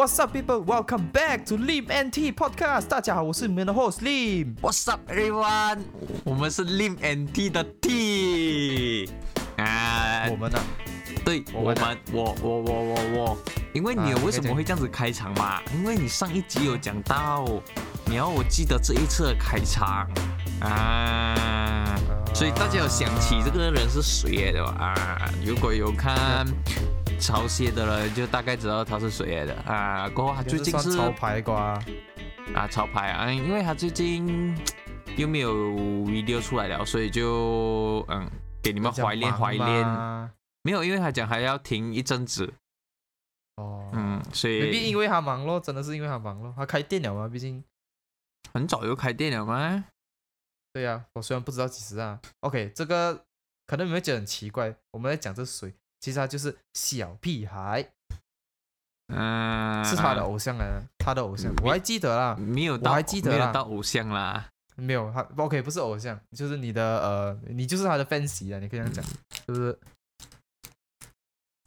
What's up, people? Welcome back to Lim NT Podcast. 大家好，我是你们的 host Lim。What's up, everyone？我们是 Lim and T 的 T 啊，我们呢、对，我们啊我们，我我我我我，因为你啊为什么会这样子开场嘛？因为你上一集有讲到，你要我记得这一次的开场啊，所以大家有想起这个人是谁的？啊，如果有看潮蟹的人，就大概知道他是谁来的啊。过后他最近是算潮牌瓜，啊，潮牌啊，因为他最近 又没有 video 出来了，所以就嗯，给你们怀念怀念。没有，因为他讲还要停一阵子，哦，嗯，所以因为他忙咯，真的是因为他忙咯。他开店了嘛，毕竟很早就开店了吗？对呀、我虽然不知道几时啊。OK，这个可能你们会觉得很奇怪，我们在讲这谁，其实他就是小屁孩，嗯，是他的偶像啊，他的偶像嗯，我还记得啦。没有到，我还记得啦到偶像啦，没有他，OK，不是偶像，就是你的呃，你就是他的 fans 啊，你可以这样讲，是不是？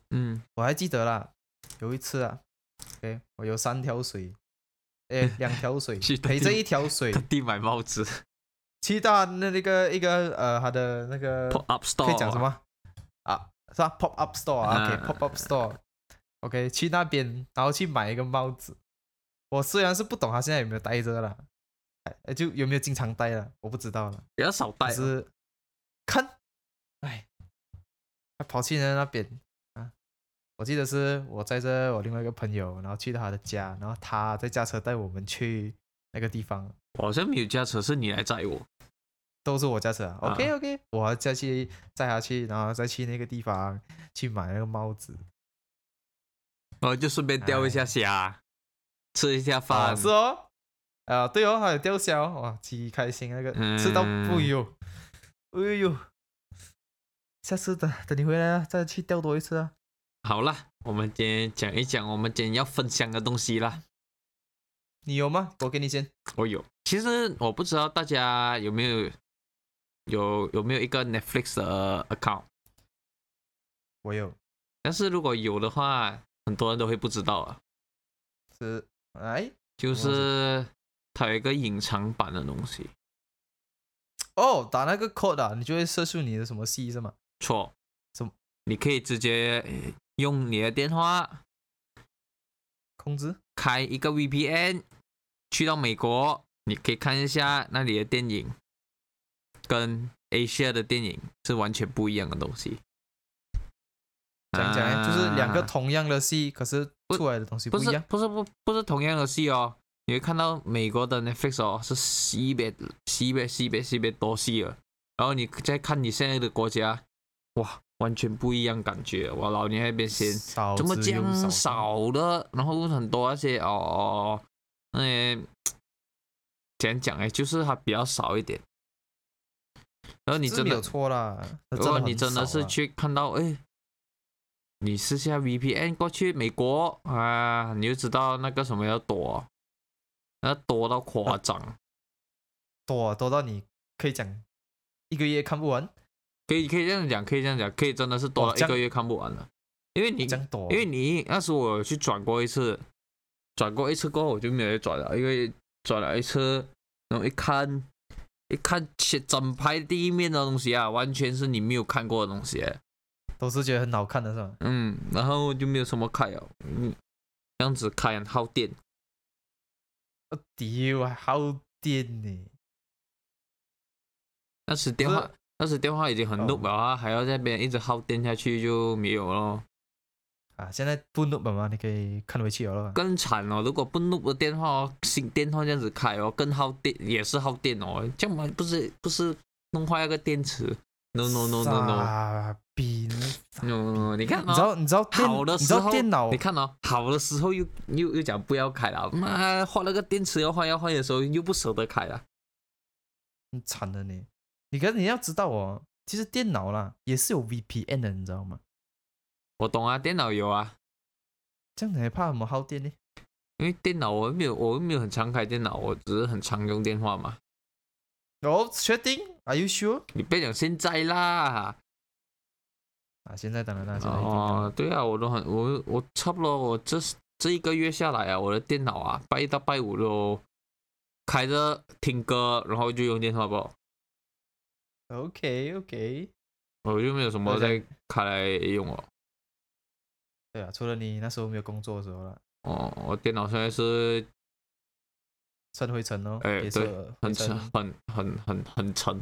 嗯，我还记得啦，有一次啊，OK，我有三条水，诶，两条水去陪着一条水特地买帽子去到那那个一个呃，他的那个，pop up store 可以讲什？么啊？是吧？Pop up store 啊啊，OK，Pop up store，OK，去那边然后去买一个帽子。我虽然是不懂他现在有没有戴着了，哎，就有没有经常戴了，我不知道了。比较少戴哦，可是看，哎，他跑去人那边啊，我记得是我载着我另外一个朋友，然后去到他的家，然后他在驾车带我们去那个地方，我好像没有驾车，是你来载我，都是我驾车 OK OK，我再去载他去，然后再去那个地方去买那个帽子。我就顺便钓一下虾，吃一下饭啊，，是哦，啊对哦，还有钓虾哦，哇，极开心那个，吃到嗯不呦，哎呦，下次等等你回来啊，再去钓多一次啊。好了，我们今天讲一讲我们今天要分享的东西啦。你有吗？我给你先。我有，其实我不知道大家有没有有有没有一个 Netflix 的 account，我有，但是如果有的话，很多人都会不知道啊，是哎？就是它有一个隐藏版的东西。哦，打那个 code 啊，你就会射出你的什么戏是吗？错，什么？你可以直接呃用你的电话控制？开一个 VPN，去到美国，你可以看一下那里的电影，跟 Asia 的电影是完全不一样的东西。讲讲哎，就是两个啊同样的戏，可是出来的东西不是一样。不是不不是同样的戏哦，你会看到美国的 Netflix 哦是西北西北西北西北多戏了，然后你再看你现在的国家，哇，完全不一样感觉。我老年那边先怎么这之又样少少的，然后很多那些哦，那些怎样讲哎，就是它比较少一点。然后你真的错啦。如果你真的是去看到，哎，你试下 VPN 过去美国啊，你就知道那个什么要躲，那多到夸张，多啊多到你可以讲一个月看不完，可以可以这样讲，可以这样讲，可以真的是多哇这样到一个月看不完了，因为你。因为你那时我去转过一次，转过一次过后我就没有再转了，因为转了一次，然后一看一看前整排第一面的东西啊，完全是你没有看过的东西。都是觉得很好看的是吧？嗯，然后就没有什么开哦，嗯，这样子开很耗电。我屌，还耗电呢。那时电话是，那时电话已经很哦 loop 了啊，还要在那边一直耗电下去就没有了。啊，现在不 loop 了吗？你可以看回去了。更惨哦，如果不 loop 的电话哦，新电话这样子开哦，更耗电，也是耗电哦。这样嘛，不是不是弄坏那个电池？No no no no no 傻逼！no，你看你知道哦。你知道好的时候，电脑你看哦，好的时候又又又讲不要开了，妈换了个电池要换要换的时候又不舍得开了。很惨的呢。你可是你要知道哦，其实电脑啦也是有 VPN 的，你知道吗？我懂啊，电脑有啊，这样你还怕什么耗电呢？因为电脑我又没有，我又没有很常开电脑，我只是很常用电话嘛。哦，确定？Are you sure？你别讲现在啦，啊，现在当然啦，现在一定的哦，对啊，我都很我我差不多我这这一个月下来啊，我的电脑啊，拜一到拜五都开着听歌，然后就用电话不，OK OK，我就没有什么在开来用哦。对啊，除了你那时候没有工作的时候了，哦，我电脑现在是趁灰尘哦，哎也是灰很沉，很很很很沉。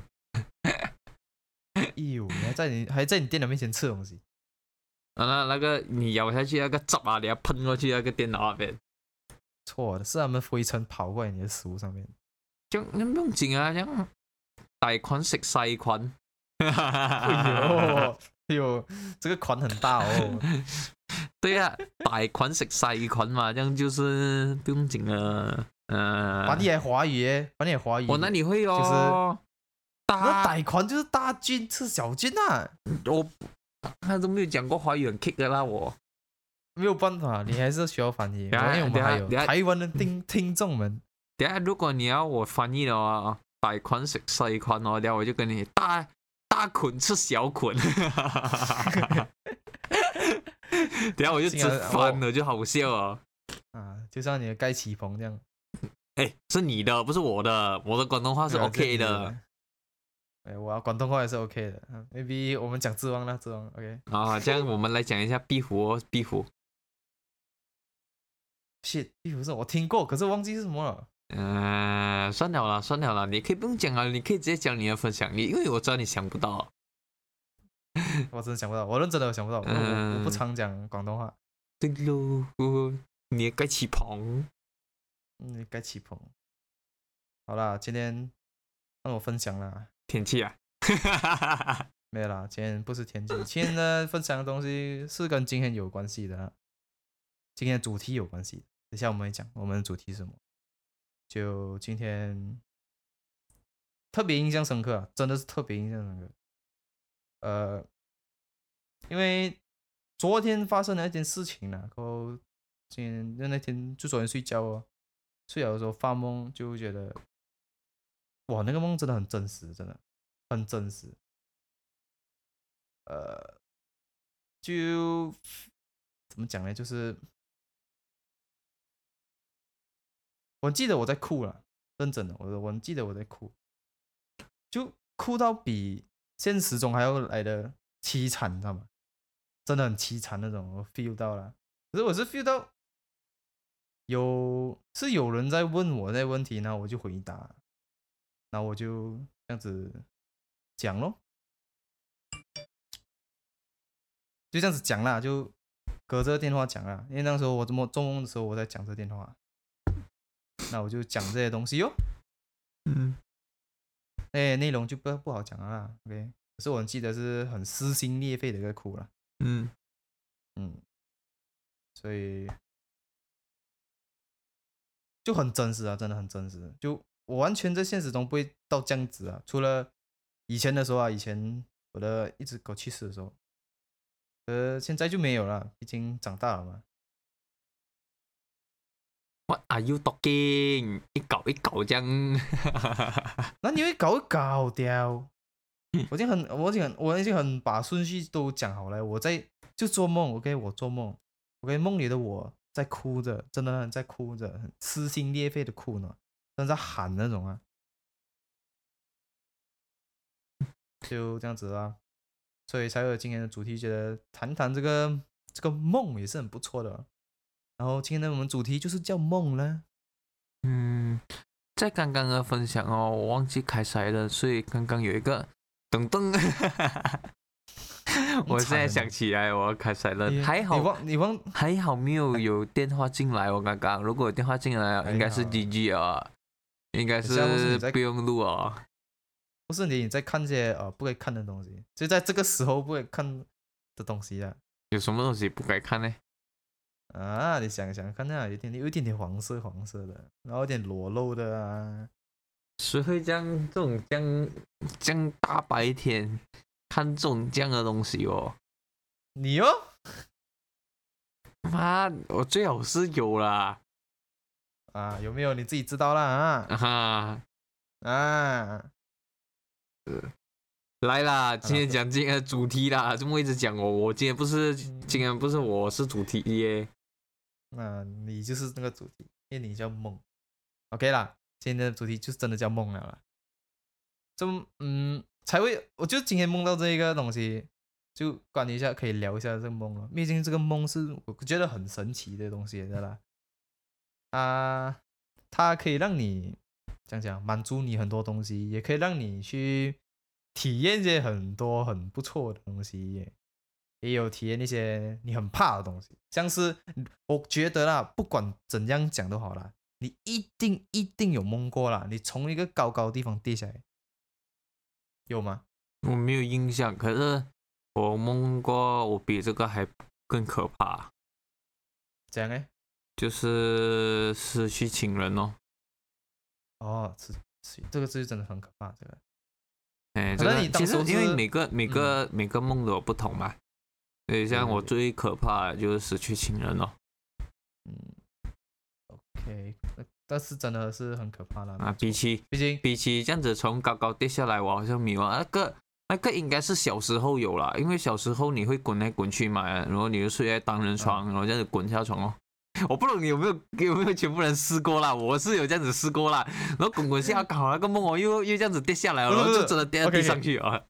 哎呦，你还在你还在你电脑面前吃东西，啊，那那个你咬下去那个汁啊，你要喷过去那个电脑那边，错的是他们灰尘跑过来你的食物上面。这样那不用紧啊，这样大菌食細菌。哎呦，哎呦，这个款很大哦。对呀、大菌食細菌嘛，这样就是不用紧了。嗯、反正也华语耶，把你也华语。我那里会哦，就是那大歹款就是大军吃小军啊，我他都没有讲过华语很 kick 的啦，我没有办法，你还是需要翻译，因为我们还有台湾的听 听众们。等下如果你要我翻译的話，大菌食細菌哦，等下我就跟你大大菌吃小菌，等下我就直翻了，就好笑哦。啊，就像你的盖奇鹏这样，哎，是你的，不是我的，我的广东话是 OK 的。。哎，我要广东话也是 OK 的嗯，maybe 我们讲智王啦，智王 OK。啊。这样我们来讲一下壁虎哦，壁虎。shit，壁虎是我听过，可是忘记是什么了。嗯、算了啦，算了啦，你可以不用讲啊，你可以直接讲你的分享，你因为我知道你想不到。我真的想不到，我认真的我想不到，我我我不嗯常讲广东话。对喽，你也该起棚。嗯，该起棚。好啦，今天让我分享啦。天气啊，没有啦，今天不是天气，今天呢分享的东西是跟今天有关系的啊，今天的主题有关系。等一下我们会讲我们的主题是什么。就今天特别印象深刻啊，真的是特别印象深刻。呃，因为昨天发生了一件事情呢，然后今天就那天就昨天睡觉哦，睡觉的时候发梦，就觉得哇，那个梦真的很真实，真的很真实。呃，就怎么讲呢？就是我记得我在哭了，认真的，我我记得我在哭，就哭到比现实中还要来的凄惨，你知道吗？真的很凄惨那种，我 feel 到了。可是我是 feel 到有是有人在问我那问题，然后我就回答，然后我就这样子讲咯。就这样子讲啦，就隔着电话讲啦。因为那时候我这么做梦的时候，我在讲这电话，那我就讲这些东西哟。嗯，哎，内容就不不好讲了啦。OK，可是我记得是很撕心裂肺的一个哭了，嗯，嗯，所以就很真实啊，真的很真实。就我完全在现实中不会到这样子啊，除了以前的时候啊，以前我的一只狗去世的时候，呃，现在就没有了，已经长大了嘛。What are you talking？一搞一搞这样，那你会搞一搞掉。我已经很，我已经很，我已经很把顺序都讲好了。我在就做梦，OK，我做梦，OK，梦里的我在哭着，真的很在哭着，很撕心裂肺的哭呢，真在喊那种啊。就这样子啊，所以才有今天的主题，觉得谈谈这个这个梦也是很不错的。然后今天的我们主题就是叫梦呢。嗯，在刚刚的分享哦，我忘记开塞了，所以刚刚有一个噔噔，我现在想起来我要开塞了，还好你忘你忘还好没有有电话进来，我刚刚。如果有电话进来，还应该是好 GG 啊，应该是不用录啊。不是你在看这些呃不该看的东西，就在这个时候不该看的东西啊。有什么东西不该看呢？啊！你想想看啊，有点有一点点黄色黄色的，然后有点裸露的啊，谁会这样这种这样这样大白天看这种这样的东西哦？你哦，妈，我最好是有啦，啊有没有你自己知道啦啊啊哈。啊！来啦，今天讲今天的主题啦，这么一直讲我？我今天不是嗯今天不是我是主题耶，那你就是那个主题，因为你叫梦。OK 啦，今天的主题就是真的叫梦了啦。这嗯，才会，我就今天梦到这一个东西，就关于一下可以聊一下这个梦了。毕竟这个梦是我觉得很神奇的东西，对啦。啊，它可以让你讲讲满足你很多东西，也可以让你去体验一些很多很不错的东西，也有体验一些你很怕的东西，像是我觉得啦，不管怎样讲都好啦，你一定一定有梦过啦，你从一个高高的地方跌下来，有吗？我没有印象，可是我梦过，我比这个还更可怕。这样呢，就是失去亲人哦。哦，是是，这个字真的很可怕，这个。哎，可能你当其实因为每个每个每个梦都有不同嘛。所以像我最可怕的就是失去亲人哦。嗯，OK，但是真的是很可怕的。啊，比起毕竟比起这样子从高高跌下来，我好像没有啊。那个那个应该是小时候有啦，因为小时候你会滚来滚去嘛，然后你就睡在单人床，然后这样子滚下床哦。我不懂你有没有 有没有全部人试过啦？我是有这样子试过啦，然后滚滚下，刚好那个梦哦又又这样子跌下来了，然后就真的跌到地上去啊。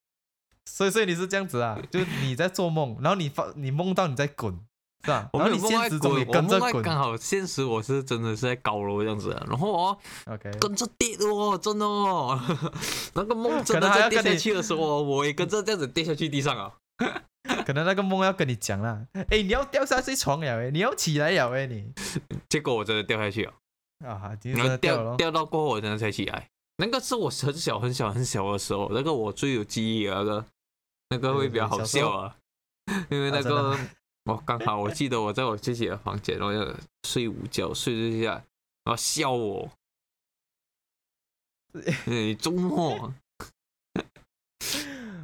所以所以你是这样子啊，就是你在做梦，然后你发你梦到你在滚，是啊？我然后你现实中也跟着滚刚好现实我是真的是在高楼这样子的，然后哦，OK，跟着跌的哦，真的哦，那个梦真的在跌下去的时候哦，我也跟着这样子跌下去地上啊。可能那个梦要跟你讲啦，哎，你要掉下去床了，哎，你要起来了，哎，你。结果我真的掉下去了，然后掉了，掉掉到过后我真的才起来。那个是我很小很小很小的时候，那个我最有记忆的那个，那个会比较好笑啊，因为那个我刚好我记得我在我自己的房间，然后要睡午觉，睡睡下，然后笑我，你，周末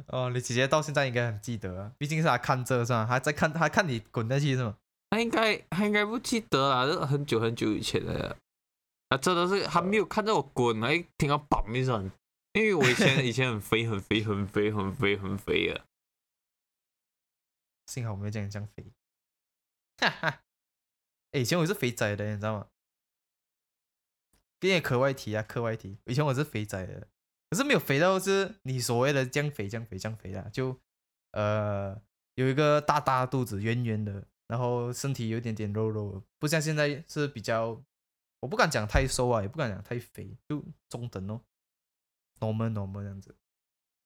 哦，你姐姐到现在应该很记得啊，毕竟是她看这是吧？还在看，还看你滚下去是吗？她应该她应该不记得啦，这很久很久以前的了。啊，真的是还没有看到我滚，还听到砰一声，因为我以前 以前很肥很肥很肥很肥很肥的，幸好我没有这样这样肥，哈哈。哎，以前我是肥仔的，你知道吗？有点课外题啊，课外题。以前我是肥仔的，可是没有肥到是你所谓的降肥、降肥、降肥啦，就呃有一个大大肚子，圆圆的，然后身体有点点肉肉，不像现在是比较，我不敢讲太瘦啊，也不敢讲太肥，就中等哦，normal normal 这样子。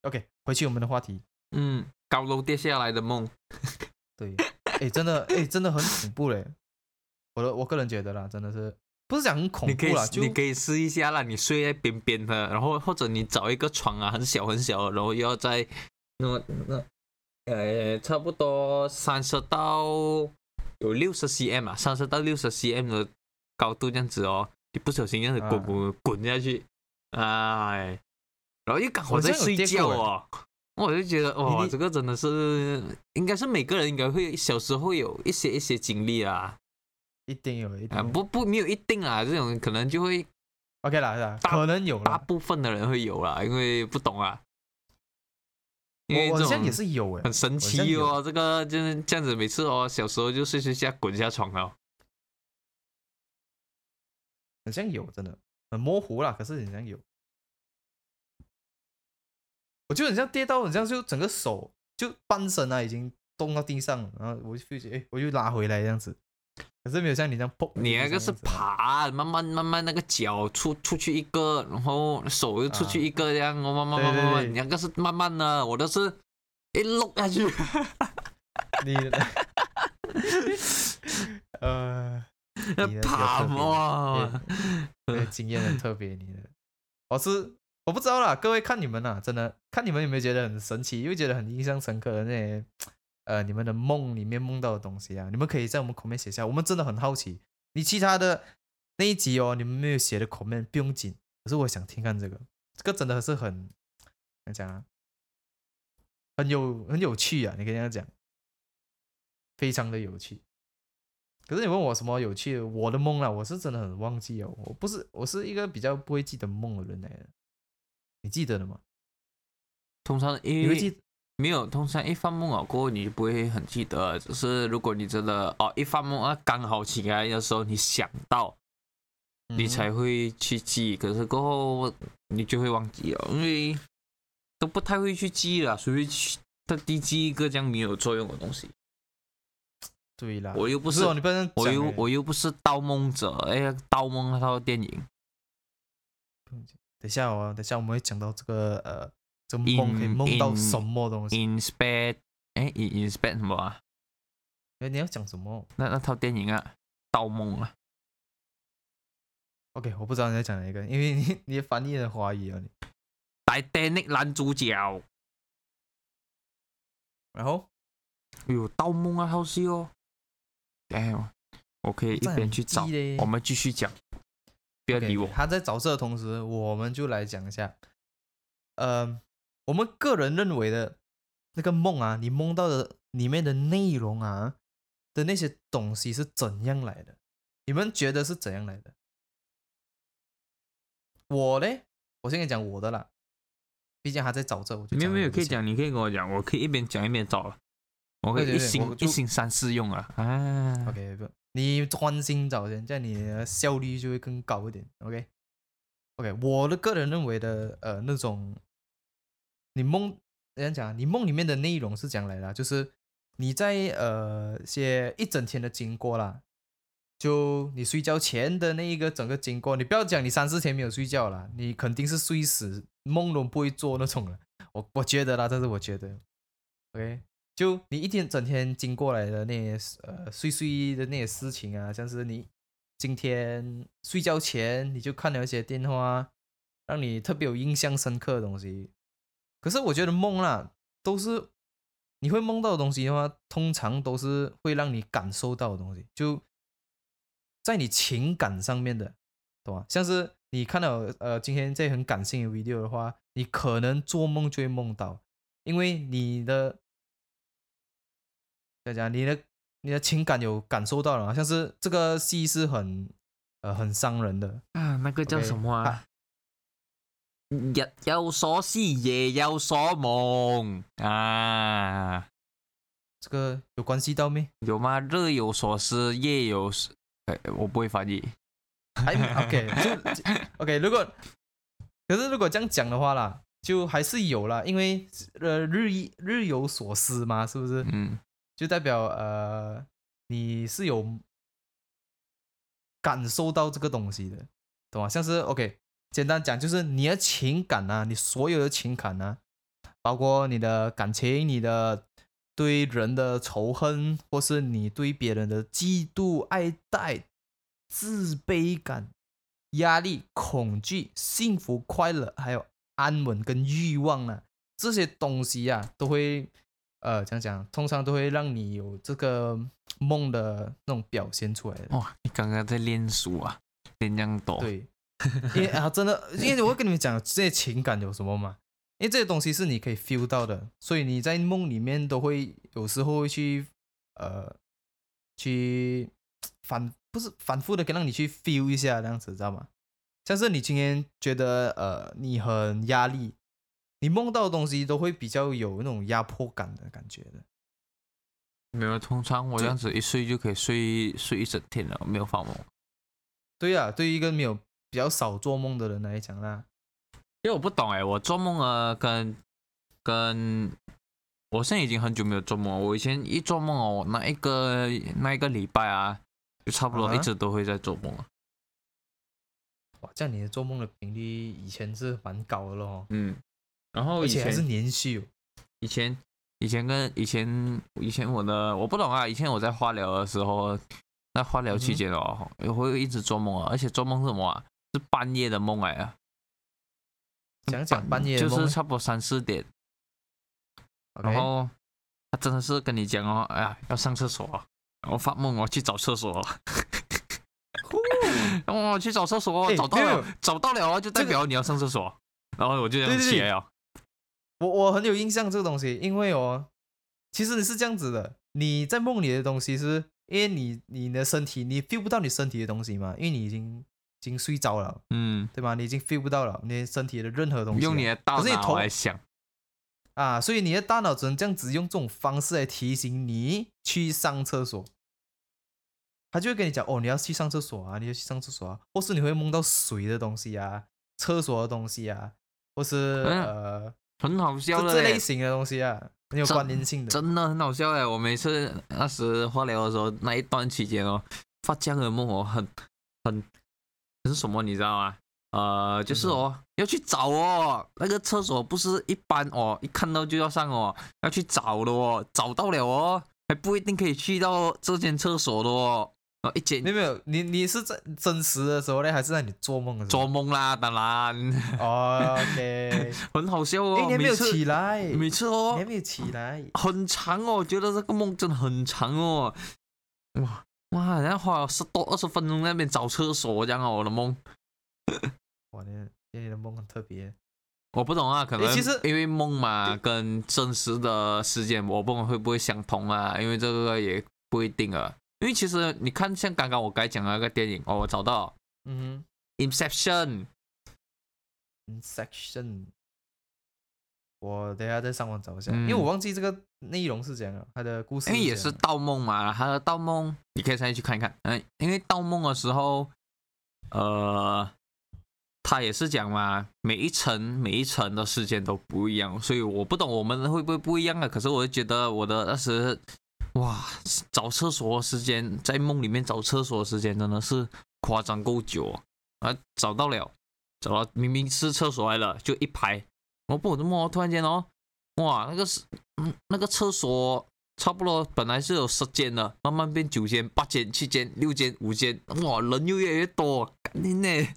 OK，回去我们的话题。嗯，高楼跌下来的梦，对，哎，真的，哎，真的很恐怖嘞。我的我个人觉得啦，真的是不是讲很恐怖啦，就你可以试一下啦，你睡在边边的，然后或者你找一个床啊，很小很小的，然后要在那那呃差不多三十到有六十 cm 啊，三十到六十 cm 的高度这样子哦，你不小心这样子滚啊滚滚下去，哎，然后又刚好我在睡觉哦。我就觉得哇，你这个真的是，应该是每个人应该会小时候有一些一些经历啊，一定有，一定啊不不没有一定啊，这种可能就会 OK 啦，是吧？大可能有大，部分的人会有啦，因为不懂啊。因为这种我我好像也是有哎，很神奇哦，这个就是这样子，每次哦，小时候就睡睡下滚下床了。很像有，真的很模糊啦，可是很像有。我就很像跌到，很像就整个手就半身啊，已经冻到地上，然后我就哎，我就拉回来这样子。可是没有像你这样蹦，你那个是爬，慢慢慢慢那个脚出出去一个，然后手又出去一个，这样哦，慢慢慢慢慢，你那个是慢慢的，我都是一落下去。你 呃，爬哇，那个经验很特别，你的。我是我不知道啦，各位看你们啦，真的看你们有没有觉得很神奇，又觉得很印象深刻的那些呃你们的梦里面梦到的东西啊，你们可以在我们 comment 写下，我们真的很好奇。你其他的那一集哦，你们没有写的 comment 不用紧，可是我想听看这个，这个真的是很怎么讲啊，很有很有趣啊，你可以这样讲，非常的有趣。可是你问我什么有趣，我的梦啊，我是真的很忘记哦。我不是，我是一个比较不会记得梦的人来的。你记得了吗？通常因为？没有，通常一发梦啊过后，你就不会很记得。只是如果你真的哦一发梦啊，刚好起来的时候你想到，你嗯才会去记。可是过后你就会忘记了，因为都不太会去记了，谁会去特地记一个这样没有作用的东西？对啦，我又不是我又我又不是盗梦者，哎呀，盗梦那套电影等一下哦，等一下我们会讲到这个呃，这个梦可以梦到什么东西？，inspect，哎，in inspect 什么啊？哎，你要讲什么那那套电影啊，盗梦啊，？OK，我不知道你在讲哪一个，因为你 你翻译的华语啊你。Titanic 男主角。然后哎呦，盗梦啊，好戏哦。哎，我可以一边去找我们继续讲，不要理我。他在找这的同时，我们就来讲一下，呃，我们个人认为的那个梦啊，你梦到的里面的内容啊的那些东西是怎样来的？你们觉得是怎样来的？我嘞，我先跟你讲我的啦，毕竟他在找这，我就没有没有，可以讲，你可以跟我讲，我可以一边讲一边找了，我可以一心一心三事用啊啊。OK，不，你专心找人，这样你的效率就会更高一点。OK，OK，、我的个人认为的呃那种，你梦，人家讲你梦里面的内容是讲来的，就是你在呃些一整天的经过啦，就你睡觉前的那一个整个经过，你不要讲你三四天没有睡觉啦，你肯定是睡死，梦都不会做那种了。我我觉得啦，这是我觉得，OK。就你一天整天经过来的那些呃碎碎的那些事情啊，像是你今天睡觉前你就看了一些电话，让你特别有印象深刻的东西。可是我觉得梦啦，都是你会梦到的东西的话，通常都是会让你感受到的东西，就在你情感上面的，懂吗？像是你看到呃今天这很感性的 video 的话，你可能做梦就会梦到，因为你的怎么讲，你的你的情感有感受到了吗，像是这个戏是很呃很伤人的，啊，那个叫什么啊？日有所思，夜有所梦啊，这个有关系到没？有吗？日有所思，夜有所……哎，我不会翻译。还 OK 就就 OK，如果可是如果这样讲的话啦，就还是有啦，因为呃日一日有所思嘛，是不是？嗯，就代表呃你是有感受到这个东西的，懂吗？像是 OK，简单讲就是你的情感啊，你所有的情感啊，包括你的感情、你的对人的仇恨，或是你对别人的嫉妒、爱戴、自卑感、压力、恐惧、幸福、快乐，还有安稳跟欲望啊，这些东西啊，都会呃，讲讲，通常都会让你有这个梦的那种表现出来的。哇，你刚刚在练书啊，练这样多。，对，因为啊，真的，因为我会跟你们讲这些情感有什么嘛，因为这些东西是你可以 feel 到的，所以你在梦里面都会有时候会去呃去反不是反复的让你去 feel 一下这样子，知道吗？像是你今天觉得呃你很压力，你梦到的东西都会比较有那种压迫感的感觉的。没有，通常我这样子一睡就可以睡睡一整天了，没有发梦。对呀、对于一个没有比较少做梦的人来讲啦，因为我不懂哎，我做梦啊，跟跟我现在已经很久没有做梦了。我以前一做梦哦，那一个那一个礼拜啊，就差不多一直都会在做梦啊。哇，这样你的做梦的频率以前是蛮高的咯，嗯，然后以前还是前连续哦。以前以前跟以前以前我的我不懂啊，以前我在化疗的时候，那化疗期间哦，我会一直做梦啊，而且做梦是什么啊？是半夜的梦来啊。讲讲半夜的就是差不多三四点然后他真的是跟你讲哦，哎呀，要上厕所啊，然后发梦我去找厕所啊，然后我去找厕所，哎找到了，找到了啊，就代表你要上厕所，然后我就这样起来了。我我很有印象这个东西，因为哦，其实你是这样子的，你在梦里的东西是，因为你你的身体你 feel 不到你身体的东西嘛，因为你已经已经睡着了，嗯，对吧？你已经 feel 不到了你身体的任何东西。用你的大脑来想，啊，所以你的大脑只能这样子用这种方式来提醒你去上厕所。他就会跟你讲哦，你要去上厕所啊，你要去上厕所啊，或是你会梦到水的东西啊，厕所的东西啊，或是嗯呃很好笑的嘞，这类型的东西啊，很有真关联性的。真的很好笑哎！我每次那时化疗的时候，那一段期间哦，发这样的梦哦，很很很什么你知道吗？呃，就是哦，要去找哦，那个厕所不是一般哦，一看到就要上哦，要去找的哦，找到了哦，还不一定可以去到这间厕所的哦，哦，一间没有没有，你你是在真实的时候呢，还是在你做梦的时做？梦啦，当然哦，OK。很好笑哦，哎，你还没有起来，每次哦你还，没有起来。很长哦，我觉得这个梦真的很长哦，哇哇，然后花了十多二十分钟在那边找厕所这样哦，我的梦，哇，你你的梦很特别。我不懂啊，可能其实因为梦嘛跟真实的时间我不懂会不会相同啊，因为这个也不一定啊，因为其实你看像刚刚我该讲的那个电影哦，我找到嗯，Inception。Inception。我等下再上网找一下，嗯因为我忘记这个内容是怎样了，它的故事因为也是盗梦嘛，它的盗梦你可以再去看一看。嗯，因为盗梦的时候，呃，他也是讲嘛，每一层每一层的时间都不一样，所以我不懂我们会不会不一样啊？可是我就觉得我的那时，哇，找厕所时间，在梦里面找厕所时间真的是夸张够久啊！找到了，找到明明是厕所来了，就一排，我不怎么突然间哦，哇，那个是嗯那个厕所差不多本来是有十间的，慢慢变九间、八间、七间、六间、五间，哇，人又越来越多，赶紧呢。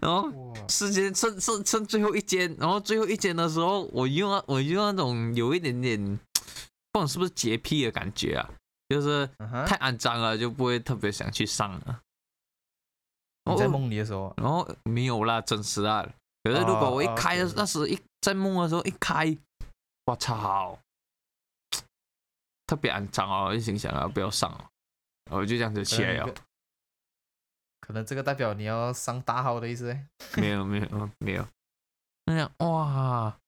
然后，时间剩剩剩最后一间，然后最后一间的时候，我用我用那种有一点点，不懂是不是洁癖的感觉啊，就是太肮脏了，就不会特别想去上了。你在哦梦里的时候啊，然后没有啦，真实啊。可是如果我一哦开的、那时一在梦的时候一开，我操，特别肮脏哦！一心想啊，不要上哦，我就这样子起来了可能。这个代表你要上大号的意思 欸。没有没有嗯没有，那样哇，很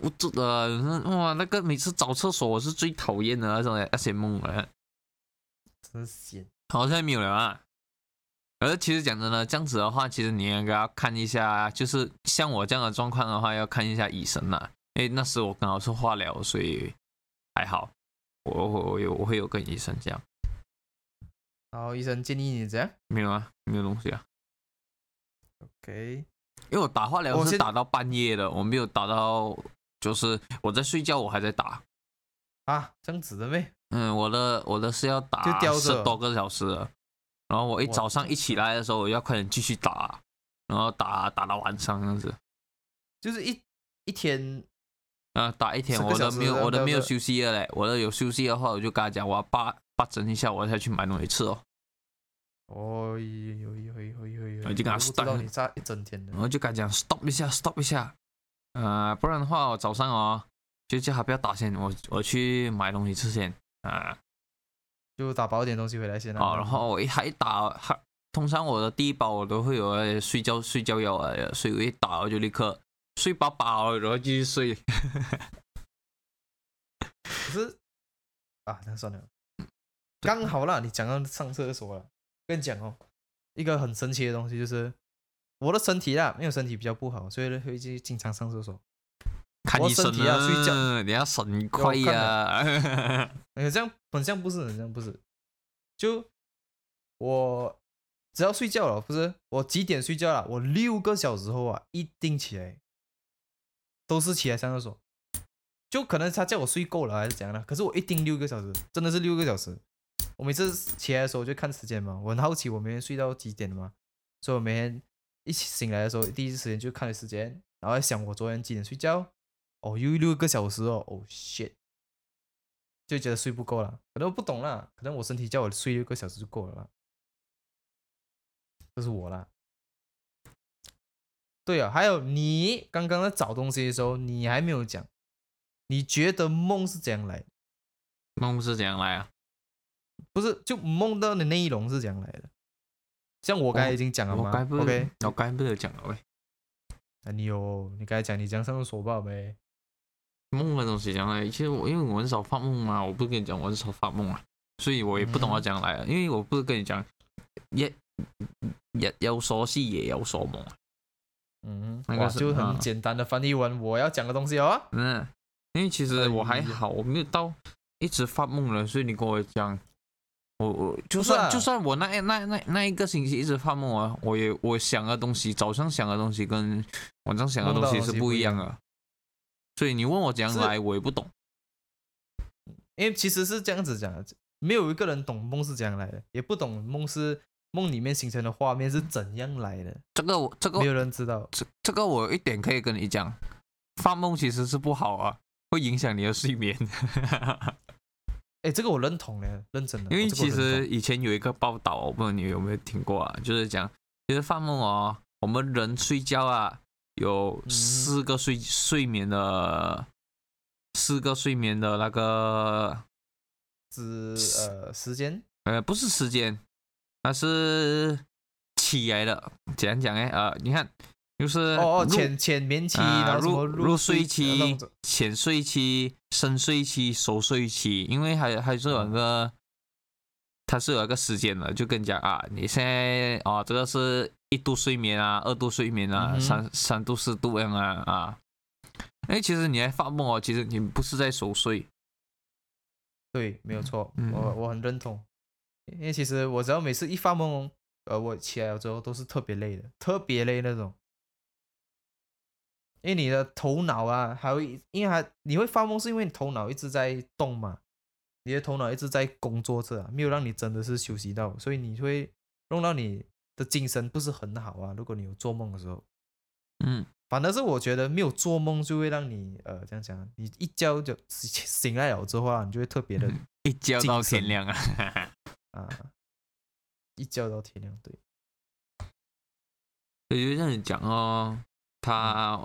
无助的，哇，那个每次找厕所我是最讨厌的那种那些梦了，真是闲。好像没有了啊。而其实讲真的，这样子的话，其实你应该要看一下，就是像我这样的状况的话，要看一下医生啦。因为那时我刚好是化疗，所以还好，我我我有我会有跟医生讲，然后医生建议你这样没有啊，没有东西啊，，OK，因为我打化疗我是打到半夜的，我没有打到，就是我在睡觉，我还在打。啊，这样子的呗。嗯，我的我的是要打十多个小时的，然后我一早上一起来的时候，我要快点继续打，然后打打到晚上这样子。就是一一天啊，打一天，我的没有，我的没有休息的嘞。我的有休息的话，我就跟他讲，我要八八整一下，我才去买东西吃哦。哦，有有有有有有，我就跟他我不知道 start 你炸一整天的然。后就跟他讲 stop 一下，stop 一下，呃，不然的话，我早上哦，就叫他不要打先，我我去买东西吃先啊。就打包点东西回来先啊。哦，然后我一他一打，他通常我的第一包我都会有呃睡觉睡觉药来的，所以我一打我就立刻睡饱饱，然后继续睡。可是啊，那算了，刚好啦，你讲到上厕所了，跟你讲哦，一个很神奇的东西就是我的身体啦，因为身体比较不好，所以呢会去经常上厕所。看医生身体啊睡觉，你要省快看 呀、哎，这样本相不是，很像不是。就我只要睡觉了，不是我几点睡觉了？我六个小时后啊，一定起来，都是起来上厕所。就可能他叫我睡够了还是怎样的，可是我一定六个小时，真的是六个小时。我每次起来的时候就看时间嘛，我很好奇我每天睡到几点嘛，所以我每天一起醒来的时候，第一时间就看时间，然后在想我昨天几点睡觉，哦，又六个小时哦，哦 shit，就觉得睡不够了，可能我不懂啦，可能我身体叫我睡六个小时就够了啦，这是我啦。对啊，还有你刚刚在找东西的时候，你还没有讲，你觉得梦是怎样来的？梦是怎样来啊？不是，就梦到的内容是怎样来的？像我刚才已经讲了嘛我该不，OK，我该不得讲了喂。啊你有，你刚才讲你讲上厕所吧呗？梦的东西讲来，其实我因为我很少发梦嘛，我不是跟你讲我很少发梦啊，所以我也不懂要嗯怎样来啊，因为我不是跟你讲，也也有所思也有所梦啊，嗯，那个就很啊简单的翻译完我要讲的东西哦。嗯，因为其实我还好，我没有到一直发梦了，所以你跟我讲，我我就算就算我那那那那一个星期一直发梦啊，我也我想的东西，早上想的东西跟晚上想的东西是不一样的，所以你问我怎样来，我也不懂。因为其实是这样子讲的，没有一个人懂梦是怎样来的，也不懂梦是梦里面形成的画面是怎样来的，这个我这个没有人知道。这这个我有一点可以跟你讲，发梦其实是不好啊，会影响你的睡眠。哎，这个我认同的，认真的。因为其实以前有一个报道，我不知道你有没有听过啊，就是讲，其实发梦哦，我们人睡觉啊，有嗯四个睡睡眠的，四个睡眠的那个，是呃时间呃，不是时间，它是起来的，怎样讲呢？呃，你看，就是哦哦浅浅眠期，啊然后入入睡期、浅睡期、深睡期、熟睡期，因为还还是有一个，它是有一个时间的，就跟你讲啊，你现在哦，这个是一度睡眠啊，二度睡眠啊，嗯三三度、四度这样啊啊。哎其实你在发梦哦，其实你不是在熟睡，对，没有错，嗯我我很认同。因为其实我只要每次一发梦，呃，我起来了之后都是特别累的，特别累那种。因为你的头脑啊，还会因为还你会发梦，是因为你头脑一直在动嘛，你的头脑一直在工作着、啊，没有让你真的是休息到，所以你会弄到你的精神不是很好啊。如果你有做梦的时候，嗯，反而是我觉得没有做梦就会让你呃这样讲啊，你一觉就醒醒来了之后啊，你就会特别的 一觉到天亮啊。啊，一觉到天亮，对，所以就像你讲哦，他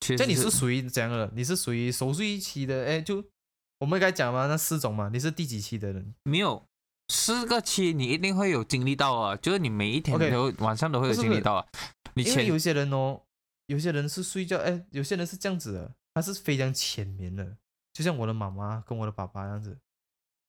这你是属于怎样的？你是属于熟睡期的，哎，就我们该讲嘛，那四种嘛，你是第几期的人？没有四个期，你一定会有经历到啊，就是你每一天都晚上都会有经历到啊。你前因为有些人哦，有些人是睡觉，哎，有些人是这样子的，他是非常浅眠的，就像我的妈妈跟我的爸爸这样子。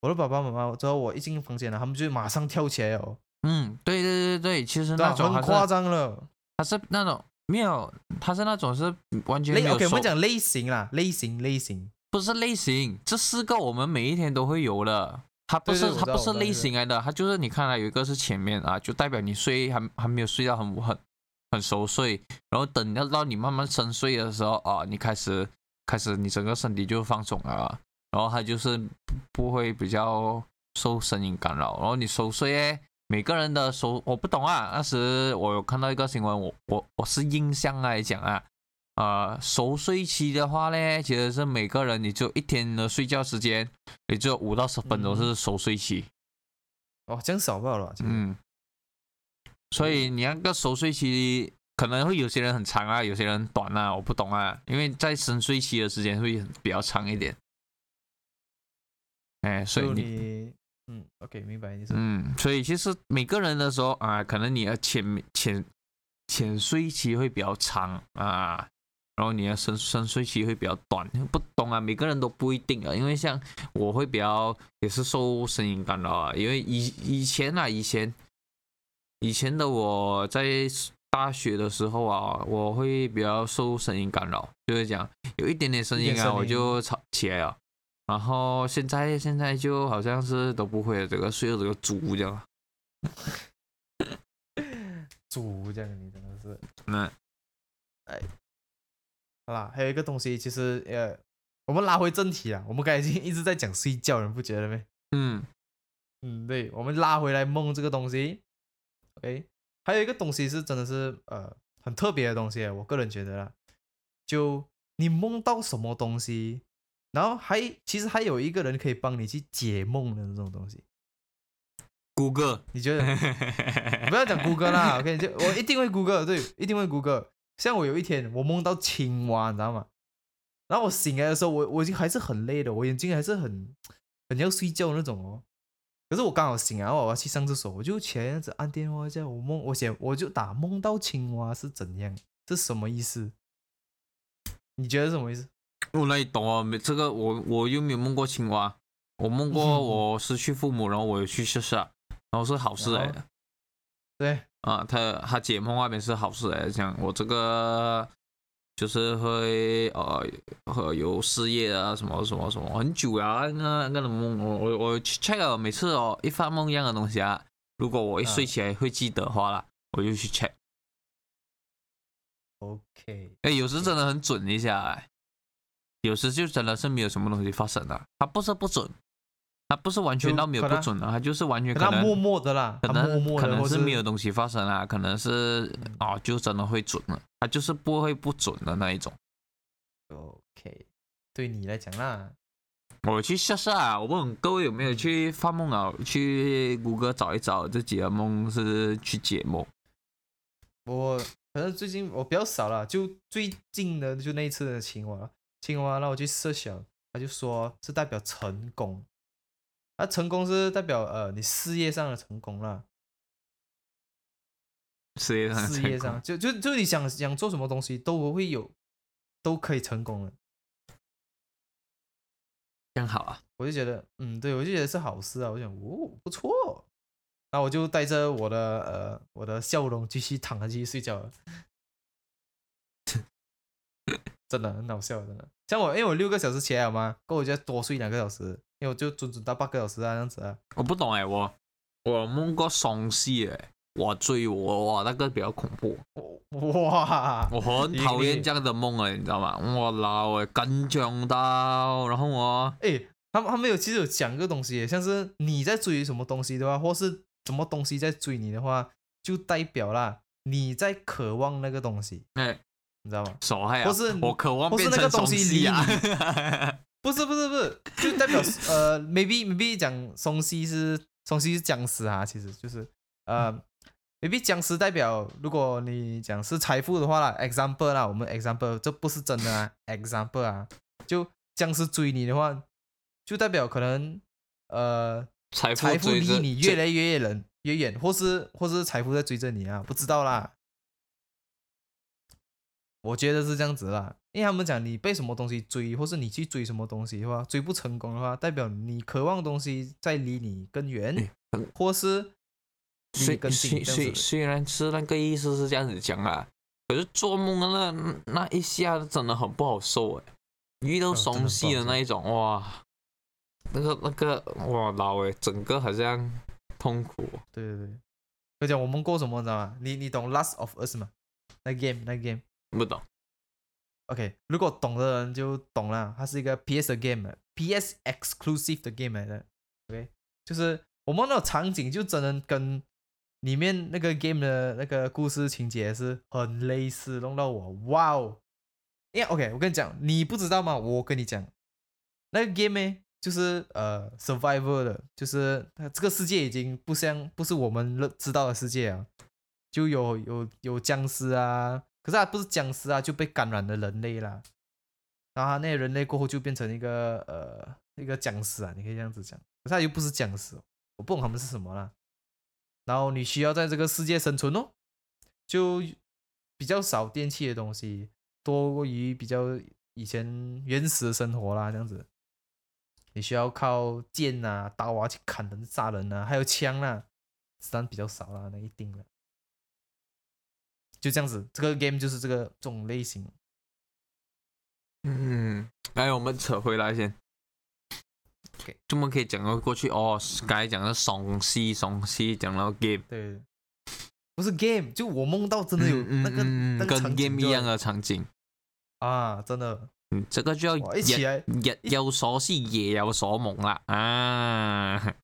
我的爸爸妈妈之后，我一进房间了，他们就马上跳起来哦，嗯，对对对对，其实那种夸张了。他是那种没有，他是那种是完全没类有 OK，我手。们讲类型啦，类型类型，不是类型，这四个我们每一天都会有的。它不是对对我知道它不是类我知道这个型来的，它就是你看啊，有一个是前面啊，就代表你睡还还没有睡到很很很熟睡，然后等到到你慢慢深睡的时候啊，你开始开始你整个身体就放松了。啊，然后它就是不不会比较受声音干扰，然后你熟睡诶，每个人的熟我不懂啊，那时我有看到一个新闻，我我我是印象来讲啊，呃，熟睡期的话呢，其实是每个人你就一天的睡觉时间，也就五到十分钟嗯是熟睡期。哦，这样少不了了，嗯，所以你那个熟睡期可能会有些人很长啊，有些人很短啊，我不懂啊，因为在深睡期的时间会比较长一点。哎，所以你，嗯，OK，明白你是，嗯，所以其实每个人的时候啊，可能你的浅浅浅睡期会比较长啊，然后你的深深睡期会比较短，不懂啊，每个人都不一定啊，因为像我会比较也是受声音干扰啊，因为以以前啊，以前以前的我在大学的时候啊，我会比较受声音干扰，就是讲有一点点声音啊，我就吵起来了。然后现在现在就好像是都不会了，这个睡了这个猪这样。猪这样你真的是。那好啦，还有一个东西，其实呃，我们拉回正题啊，我们刚才已经 一直在讲睡觉，你不觉得没？嗯嗯，对，我们拉回来梦这个东西，OK，还有一个东西是真的是呃很特别的东西，我个人觉得啦，就你梦到什么东西，然后还其实还有一个人可以帮你去解梦的这种东西，谷歌，你觉得？不要讲谷歌啦，OK，就我一定会谷歌，对，一定会谷歌。像我有一天我梦到青蛙，你知道吗？然后我醒来的时候，我我已经还是很累的，我眼睛还是很很要睡觉那种哦。可是我刚好醒来，我要去上厕所，我就起来这样子按电话一下，我梦我写我就打梦到青蛙是怎样，是什么意思？你觉得什么意思？我那里懂哦？没这个我我又没有梦过青蛙，我梦过我失去父母，然后我有去试试，然后是好事来的。对。啊，他他解梦那边是好事来的，讲我这个就是会呃和有事业啊什么什么什么，很久啊那那个梦，我我我去 check 了，每次哦一发梦一样的东西啊，如果我一睡起来会记得的话啦，我就去 check。，OK，哎，有时真的很准一下、哎，有时就真的是没有什么东西发生的，它不是不准，它不是完全到没有不准的，它就是完全可能可能默默的啦，可能可能是没有东西发生啊，可能是嗯啊、就真的会准了，它就是不会不准的那一种。OK，对你来讲啦，我去试试啊！我问各位有没有去发梦啊？去谷歌找一找这几个梦是去解梦。我可能最近我比较少了，就最近的就那一次的青蛙，青蛙那我去设想，他就说是代表成功，啊，成功是代表呃你事业上的成功啦，事业上事业上就就就你想想做什么东西都会有，都可以成功的，更好啊！我就觉得嗯，对我就觉得是好事啊，我想哦不错，那我就带着我的呃我的笑容继续躺着继续睡觉了。真的很搞笑，真的。像我，因为我六个小时起来了嘛，过我就要多睡两个小时，因为我就准准到八个小时啊，这样子啊。我不懂哎，我我梦过丧尸哎，我追我哇那个比较恐怖，哇，我很讨厌这样的梦哎，你知道吗？我老哎紧张到，然后我哎，他们他们有其实有讲个东西，像是你在追什么东西的话，或是什么东西在追你的话，就代表啦你在渴望那个东西，哎你知道吗？手害啊，不是我渴望变成丧那个东西尸啊！不是不是不是，就代表呃，maybe maybe 讲松西是松西是僵尸啊，其实就是呃，maybe 僵尸代表如果你讲是财富的话啦，example 啦，我们 example 这不是真的啊，example 啊，就僵尸追你的话，就代表可能呃财富离你越来越远越远，或是或是财富在追着你啊，不知道啦。我觉得是这样子啦，因为他们讲你被什么东西追，或是你去追什么东西的话，追不成功的话，代表你渴望的东西在离你更远，或是虽虽虽。虽然是那个意思是这样子讲啊，可是做梦的那那一下真的很不好受哎，遇到嗯真的很不松戏的那一种哇，那个那个哇老哎，整个好像痛苦。对对对，而且我们过什么，你知道吗？你你懂《Last of Us》吗？那 game 那 game。不懂，OK，如果懂的人就懂了，它是一个 PS 的 game，PS exclusive 的 game 来的。OK，就是我们那种场景就真的跟里面那个 game 的那个故事情节是很类似，弄到我哇哦！因为 OK，我跟你讲，你不知道吗？我跟你讲，那个 game 呢，就是呃 survivor 的，就是这个世界已经不像不是我们知道的世界啊，就有有有僵尸啊，可是它不是僵尸啊，就被感染的人类啦。然后那些人类过后就变成一个呃一个僵尸啊，你可以这样子讲，可是他又不是僵尸，我不懂他们是什么啦。然后你需要在这个世界生存哦，就比较少电器的东西，多于比较以前原始的生活啦，这样子。你需要靠剑啊、刀啊去砍人、杀人啊，还有枪啦，子弹比较少啦，那一定的。就这样子，这个 game 就是这个这种类型。嗯，来我们扯回来先。OK 这么可以讲到过去哦，刚才讲的松西松西，讲到 game，对，不是 game，就我梦到真的有嗯那个、嗯嗯跟那个场景 game 一样的场景。啊，真的，嗯，这个就要哇，一起来，日有所思，夜有所梦啦啊！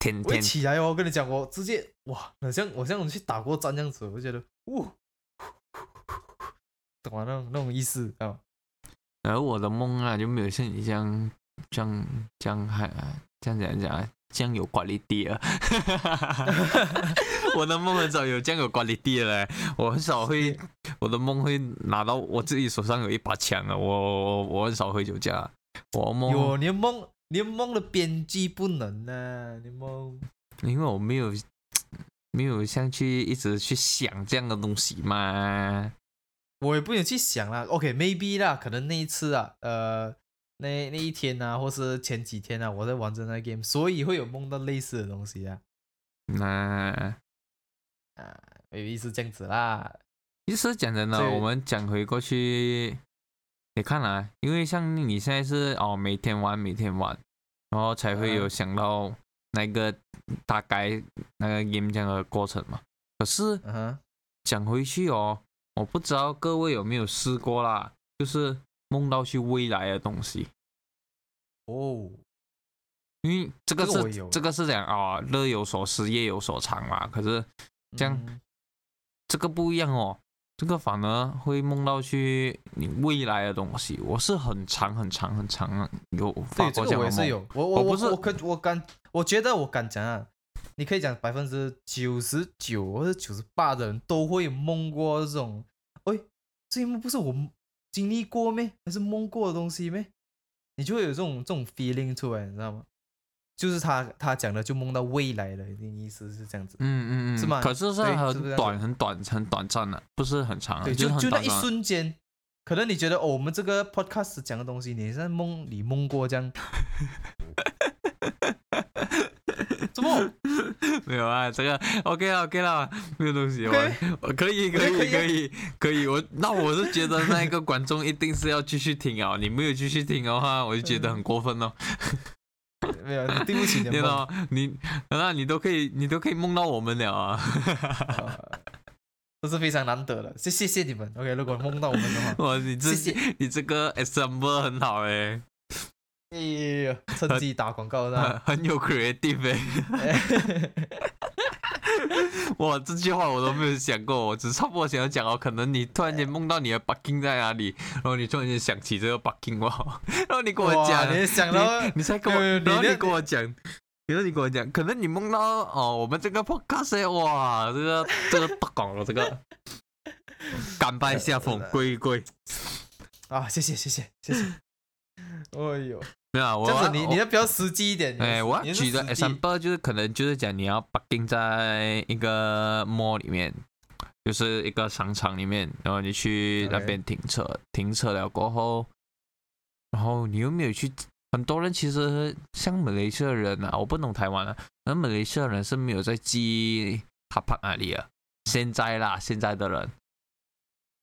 天天起来哦，我跟你讲，我直接哇，好像我像我去打过战这样子，我就觉得，呜，懂吗？那种那种意思啊，而我的梦啊，就没有像你这样这样这样还这样讲讲啊，这样有管理地啊。我的梦很少有这样有管理地的嘞，我很少会，我的梦会拿到我自己手上有一把枪啊，我我我很少会有这样啊。我梦有你的梦，你的梦的编辑不能啊，你梦因为我没有没有像去一直去想这样的东西嘛。我也不能去想啦。OK，maybe、啦，可能那一次啊，呃，那那一天啊，或是前几天啊，我在玩着那个 game，所以会有梦到类似的东西啊。那啊，maybe 是这样子啦。其实讲真的，我们讲回过去，你看啊，因为像你现在是哦，每天玩，每天玩，然后才会有嗯想到那个大概那个 game 这样的过程嘛。可是嗯哼，讲回去哦，我不知道各位有没有试过啦，就是梦到去未来的东西，哦，因为这个这个是这个是讲啊、日有所思，夜有所长嘛。可是这样嗯这个不一样哦，这个反而会梦到去你未来的东西。我是很长很长很长有发过这样的梦。个我也是有，我我我不是我我可我敢，我觉得我敢讲啊，你可以讲百分之九十九或者九十八的人都会梦过这种，哎，这一幕不是我经历过咩？还是梦过的东西咩？你就会有这种这种 feeling 出来，你知道吗？就是他他讲的就梦到未来的意思是这样子，嗯嗯嗯，是吗可是是很短很短很短暂的，不是很长，对，就就那一。瞬间，可能你觉得哦，我们这个 podcast 讲的东西，你在梦里梦过这样，怎么？没有啊，这个 OK 了 OK 了，没有东西我可以可可以可以以 可以，我那我是觉得那一个观众一定是要继续听啊，你没有继续听的话，我就觉得很过分哦。没有，你对不起你了 你那你都可以你都可以梦到我们了啊。呃这是非常难得的，谢谢谢你们。OK，如果梦到我们的话，哇，你这谢谢你这个 example 很好诶，哎呀，趁机打广告是吧？很有 creative 诶。哇，这句话我都没有想过，我只差不多想要讲哦，可能你突然间梦到你的 bucking 在哪里，然后你突然间想起这个 bucking 哇，然后你跟我讲，你想到你你才跟我，没有你然后你跟我讲，然后你跟我讲，可能你梦到哦，我们这个 podcast 哇，这个这个大广了，这个甘拜下风，归归。啊，谢谢谢谢谢谢。哎呦，没有啊，我这样子你你要比较实际一点。哎，我要举的实际 example 就是可能就是讲你要 parking 在一个 mall 里面，就是一个商场里面，然后你去那边停车停车了过后，然后你又没有去，很多人其实像马来西亚人啊，我不懂台湾啊，那马来西亚人是没有在记他 park 哪里啊，现在啦，现在的人，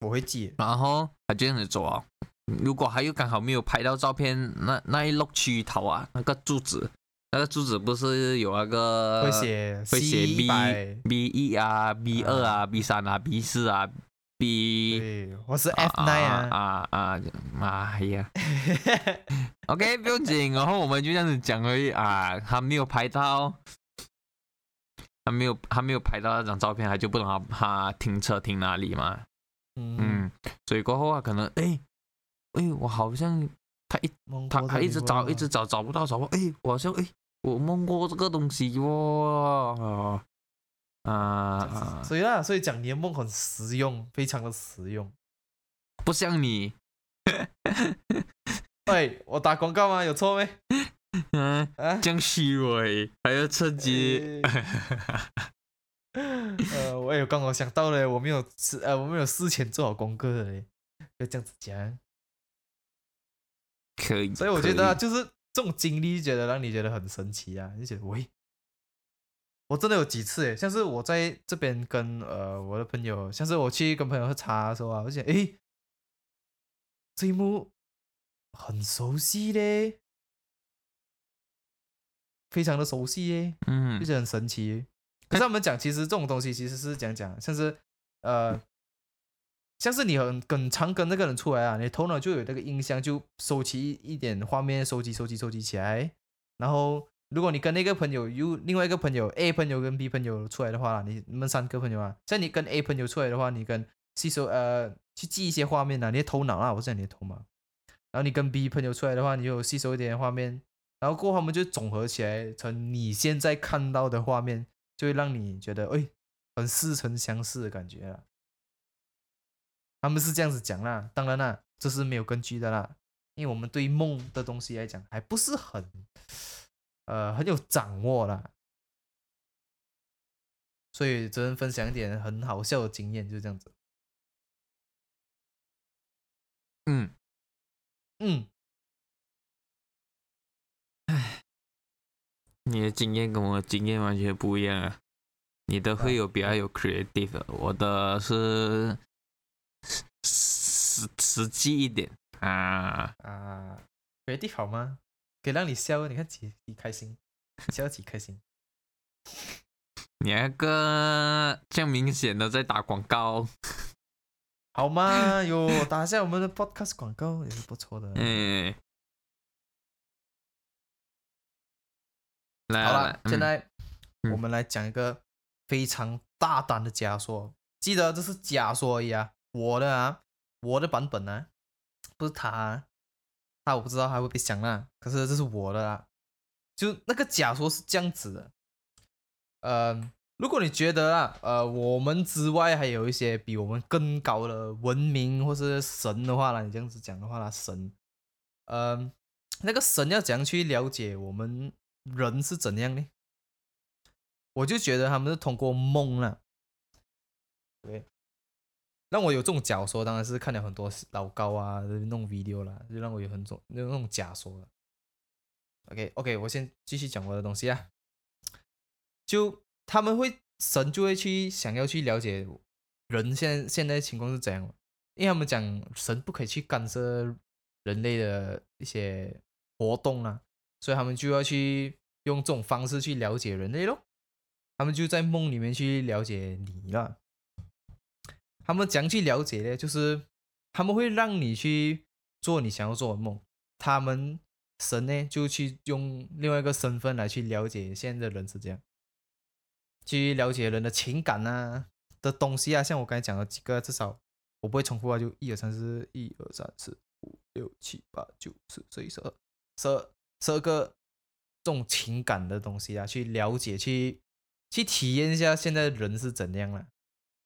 我会记。然后他就这样子走啊。如果还有刚好没有拍到照片，那那一落区头啊，那个柱子，那个柱子不是有那个会写会写 B B 一啊，B 二啊，B 三啊，B 四啊，B 对，我是 F nine 啊。啊啊啊！哎呀，OK 不用紧，然后我们就这样子讲而已啊，他没有拍到。他没有，他没有拍到那张照片，他就不懂他他停车停哪里嘛。嗯，嗯，所以过后啊，可能哎哎，我好像他一他他一直找一直找找不到找不到，哎，我好像哎我梦过这个东西哦啊啊，所以啦，所以讲你的梦很实用，非常的实用。不像你，喂，我打广告吗？有错没？嗯，啊？这样虚伪，还要趁机，呃，我有刚好想到了，我没有事呃，我没有事前做好功课的嘞，要这样子讲。可以，所以我觉得啊就是这种经历，觉得让你觉得很神奇啊，就觉得喂，我真的有几次诶，像是我在这边跟呃我的朋友，像是我去跟朋友喝茶的时候啊，我就觉得诶，这一幕很熟悉嘞，非常的熟悉耶，嗯就觉得很神奇。可是他们讲，其实这种东西其实是讲讲，像是呃，像是你很很常跟那个人出来啊，你头脑就有那个印象，就收集一点画面，收集收集收集起来。然后如果你跟那个朋友又另外一个朋友 A 朋友跟 B 朋友出来的话，你你们三个朋友啊，像你跟 A 朋友出来的话，你跟吸收呃去记一些画面啊，你的头脑啊，我是讲你的头脑。然后你跟 B 朋友出来的话，你就吸收一点画面，然后过后他们就总合起来成你现在看到的画面，就会让你觉得哎，很似曾相识的感觉了。他们是这样子讲啦，当然啦，这是没有根据的啦，因为我们对梦的东西来讲还不是很，呃，很有掌握啦。所以只能分享一点很好笑的经验，就是这样子。嗯，嗯，你的经验跟我的经验完全不一样啊。你的会有比较有 creative，我的是实实实际一点啊。啊，决定好吗？可以让你笑，你看几几开心，笑几开心。你那个这样明显的在打广告，好吗？有打一下我们的 podcast 广告也是不错的。嗯，来好了来，现在嗯我们来讲一个非常大胆的假说，记得这是假说而已啊，我的啊，我的版本啊，不是他啊，他我不知道他会不会想啦，可是这是我的啊，就那个假说是这样子的，呃，如果你觉得啊，呃，我们之外还有一些比我们更高的文明或是神的话啦，你这样子讲的话啦，神，呃，那个神要怎样去了解我们人是怎样呢？我就觉得他们是通过梦了，对，让我有这种假说，当然是看了很多老高啊那种 video 啦，就让我有很种那种假说了。OK OK，我先继续讲我的东西啊，就他们会神就会去想要去了解人现现在情况是怎样，因为他们讲神不可以去干涉人类的一些活动啊，所以他们就要去用这种方式去了解人类咯。他们就在梦里面去了解你了。他们怎样去了解呢？就是他们会让你去做你想要做的梦。他们神呢就去用另外一个身份来去了解现在的人是这样，去了解人的情感啊的东西啊。像我刚才讲的几个，至少我不会重复啊，就一二三四，一二三四五六七八九十十一十二十二十二个这种情感的东西啊，去了解去。去体验一下现在人是怎样了，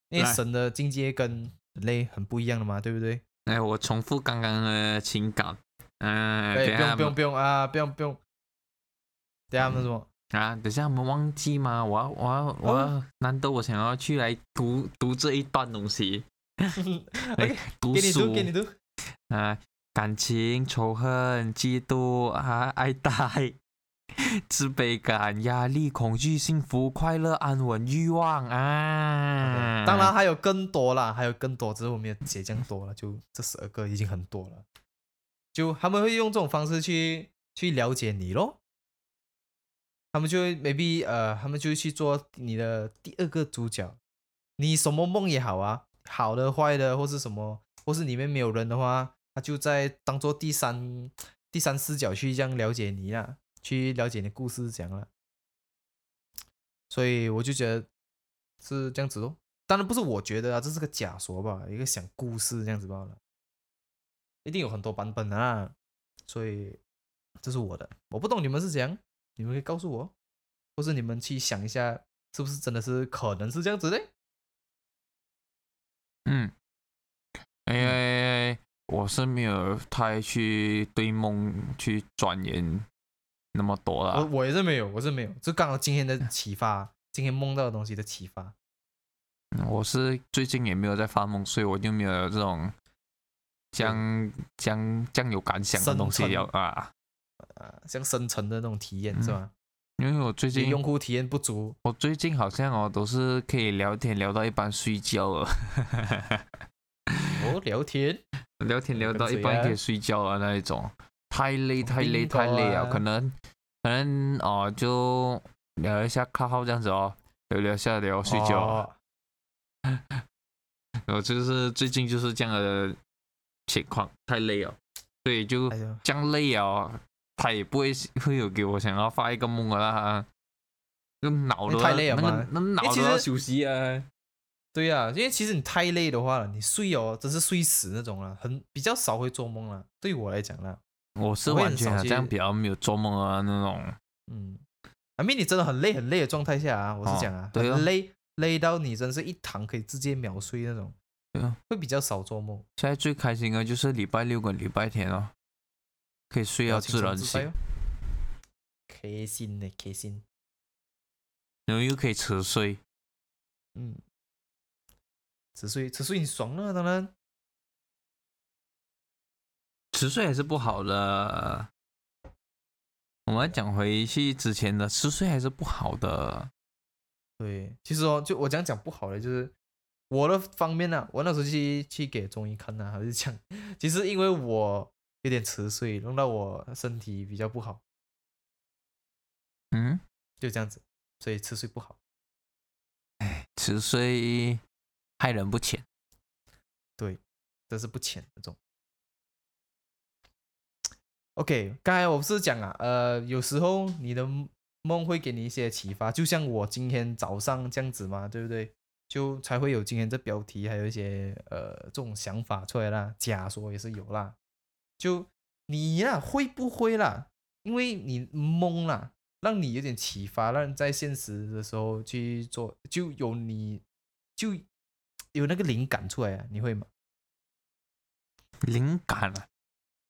因为神的境界跟人类很不一样的嘛，对不对？哎，我重复刚刚的情感，嗯、不用不用不用啊，不用不用。等下他们什么？啊，等下我们忘记吗？我要我要我要，难得我想要去来读读这一段东西，OK，读给你书读给你读。啊，感情、仇恨、嫉妒啊、爱戴、自卑感、压力、恐惧、幸福、快乐、安稳、欲望啊。当然还有更多啦，还有更多，只是我没有写这样多了，就这十二个已经很多了。就他们会用这种方式去去了解你咯。他们就会 maybe 呃，他们就去做你的第二个主角。你什么梦也好啊，好的、坏的，或是什么，或是里面没有人的话，他就在当做第三第三视角去这样了解你啊，去了解你的故事是怎样了。所以我就觉得是这样子咯。当然不是我觉得啊，这是个假说吧，一个想故事这样子罢了。一定有很多版本的啦，所以这是我的，我不懂你们是怎样，你们可以告诉我，或是你们去想一下，是不是真的是可能是这样子的？嗯，因为我是没有太去对梦去钻研那么多我啦。我也是没有，我是没有，就刚好今天的启发，今天梦到的东西的启发。我是最近也没有在发梦，所以我就没有这种将将将有感想的东西要啊。啊，像深层的那种体验、嗯是吧？因为我最近用户体验不足，我最近好像哦都是可以聊天聊到一半睡觉了，哦，聊天，聊天聊到一半可以睡觉了那一种，太累太累太累了，啊可能可能哦就聊一下卡号这样子哦，聊聊下聊睡觉我。哦 然后就是最近就是这样的情况，太累了，所以就这样累啊，他也不会会有给我想要发一个梦的啦，就脑都太累了那个嘛那脑因为其实都要休息啊。对呀、因为其实你太累的话，你睡哦，真是睡死那种了，很比较少会做梦了。对我来讲啦，我是会完全啊，这样比较没有做梦啊那种。嗯，I mean 你真的很累很累的状态下啊，我是讲啊，对啊。很累累到你真是一躺可以直接秒睡那种，对啊，会比较少做梦，现在最开心的就是礼拜六跟礼拜天哦，可以睡到自然醒开心的开心，然后又可以迟睡。嗯，只睡只睡你爽了，当然吃睡还是不好的。我们讲回去之前的吃睡还是不好的。对，其实哦，就我讲讲不好的，就是我的方面呢，我那时候去去给中医看呢，还是讲，其实因为我有点迟睡，弄到我身体比较不好，嗯，就这样子，所以吃睡不好。哎，迟睡害人不浅。对，这是不浅那种。OK，刚才我不是讲啊，呃，有时候你的梦会给你一些启发，就像我今天早上这样子嘛，对不对？就才会有今天这标题，还有一些呃这种想法出来啦。假说也是有啦。就你呀，会不会啦？因为你懵啦，让你有点启发，让你在现实的时候去做，就有你就有那个灵感出来啊？你会吗？灵感啊？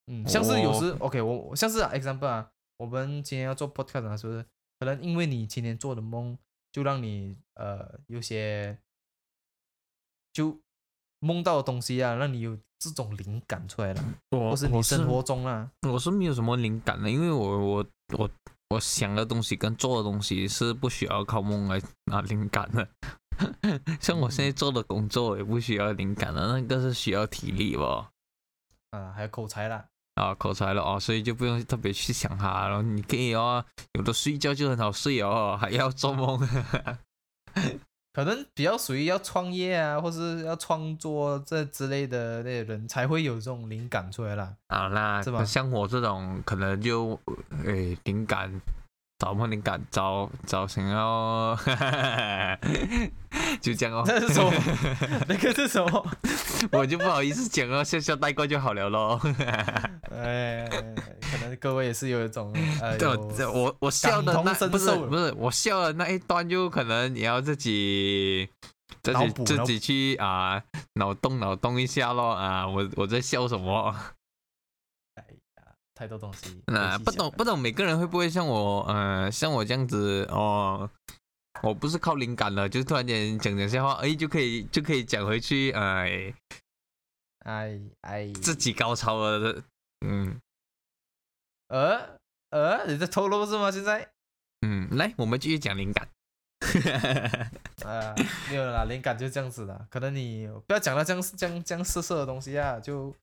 嗯，像是有时，OK，我像是 example 啊，我们今天要做 podcast 啊，是不是？可能因为你今天做的梦，就让你呃有些就梦到的东西啊，让你有这种灵感出来了，或是你生活中啊，我是没有什么灵感的，因为我我我我想的东西跟做的东西是不需要靠梦来拿灵感的，像我现在做的工作也不需要灵感的，那个是需要体力吧，啊，还有口才啦。啊，口才了哦，所以就不用特别去想它，然后你可以哦，有的睡觉就很好睡哦，还要做梦，可能比较属于要创业啊，或是要创作这之类的那些人才会有这种灵感出来啦。啊，那是吧？像我这种可能就诶灵感。找梦灵感，找找想要，就这样哦。那是什么？那个是什么？我就不好意思讲哦，笑笑带过就好了咯。哎，可能各位也是有一种呃，我我笑的那不是不是我笑的那一段，就可能你要自己自己自己去啊脑洞脑洞一下咯啊，我我在笑什么？太多东西，那不懂不懂，每个人会不会像我，呃，像我这样子哦？我不是靠灵感的，就是突然间讲讲笑话，哎，就可以就可以讲回去，哎，哎哎，自己高超了，嗯，呃呃，你在透露是吗？现在，嗯，来，我们继续讲灵感，啊，没有啦，灵感就这样子的，可能你不要讲到这样这样这样色色的东西啊，就。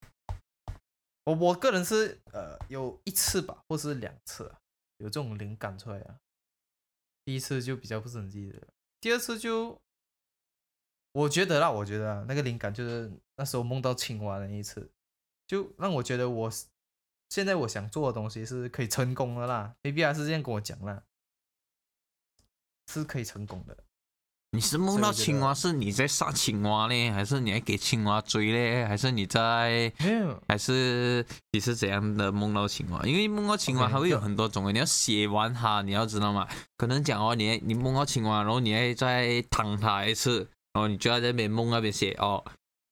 我我个人是呃有一次吧，或是两次有这种灵感出来啊。第一次就比较不是很记得，第二次就我觉得啦，我觉得那个灵感就是那时候梦到青蛙的那一次，就让我觉得我现在我想做的东西是可以成功的啦。A B R 是这样跟我讲啦，是可以成功的。你是梦到青蛙，是你在杀青蛙呢，还是你还给青蛙追呢？还是你在？还是你是怎样的梦到青蛙？因为梦到青蛙还会有很多种，你要写完它，你要知道吗？可能讲哦，你你梦到青蛙，然后你还再躺它一次，然后你就要在那边梦那边写哦，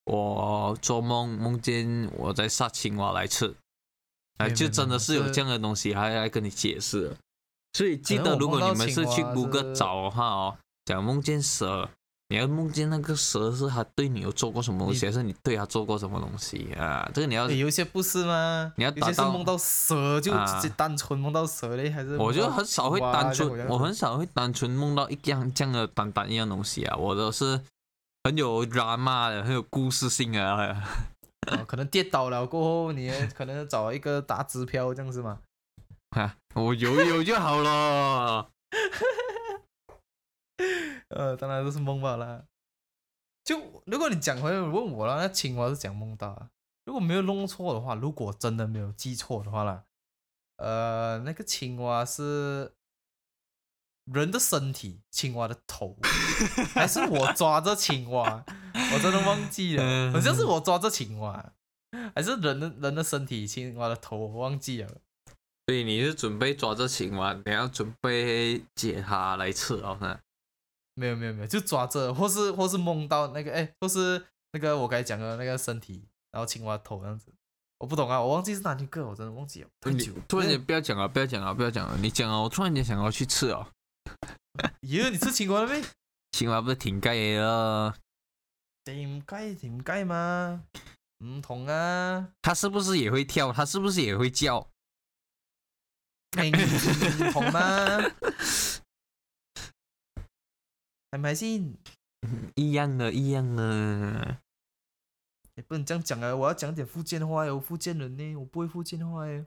我做梦梦见我在杀青蛙来吃，哎，就真的是有这样的东西，还要跟你解释。所以记得，如果你们是去谷歌找的话哦。讲梦见蛇，你要梦见那个蛇是他对你有做过什么东西，还是你对他做过什么东西啊？这个你要有一些不是吗？你要有些是梦到蛇就直接单纯梦到蛇嘞，还是？我就很少会单纯，我很少会单纯梦到一样这样的单单一样东西啊！我都是很有 drama 的，很有故事性啊。可能跌倒了过后，你可能找一个打支票这样子嘛？啊，我有有就好了。呃，当然都是梦到啦。就如果你讲回来问我了，那青蛙是讲梦到啊。如果没有弄错的话，如果真的没有记错的话啦，呃，那个青蛙是人的身体，青蛙的头，还是我抓着青蛙？我真的忘记了，好像是我抓着青蛙，还是人的人的身体，青蛙的头，我忘记了。所以你是准备抓着青蛙，你要准备解它来吃哦？没有没有没有，就抓着，或是或是梦到那个，哎，或是那个我刚才讲的那个身体，然后青蛙头这样子，我不懂啊，我忘记是哪一个，我真的忘记了。你突然间不要讲了，不要讲了，不要讲了，你讲啊，我突然间想要去吃哦。咦，你吃青蛙了没？青蛙不是挺盖的？挺盖挺盖吗？唔同啊，它是不是也会跳？它是不是也会叫？明唔同嘛，係咪先？一样的，一样的。也不能这样讲啊！我要讲点福建话哟，我福建人呢，我不会福建话哎。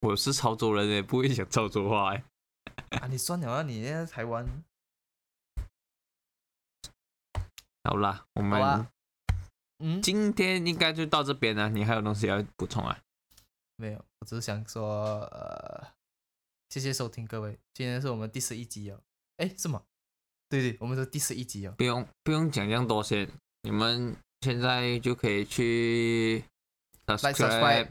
我是潮州人哎不会讲潮州话哎。啊，你算了啊，你在台湾。好啦，我们嗯，今天应该就到这边了。你还有东西要补充啊？没有，我只是想说，呃，谢谢收听各位，今天是我们第十一集哦。哎，是吗？对对，我们是第十一集哦。不用不用讲这样多先，你们现在就可以去 subscribe subscribe，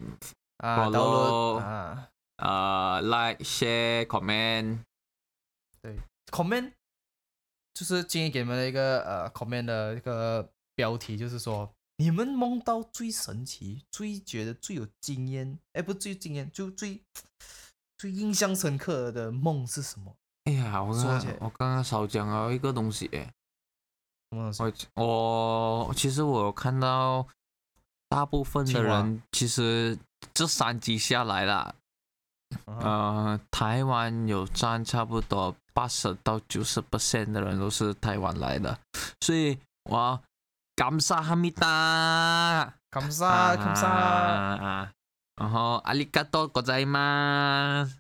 啊 Follow，download 啊呃，like、share、comment。对，comment，就是今天给你们的一个呃 comment 的一个标题，就是说你们梦到最神奇、最觉得最有经验，哎，不最有经验，就最最印象深刻的梦是什么？哎呀，我刚说起来刚我刚刚少讲了一个东西诶，什么东西？我我其实我有看到大部分的青蛙人其实这三集下来啦，啊呃，台湾有占差不多八十到九十 percent 的人都是台湾来的，所以我感谢哈密达，感谢感谢。啊，然后阿里嘎多ございます，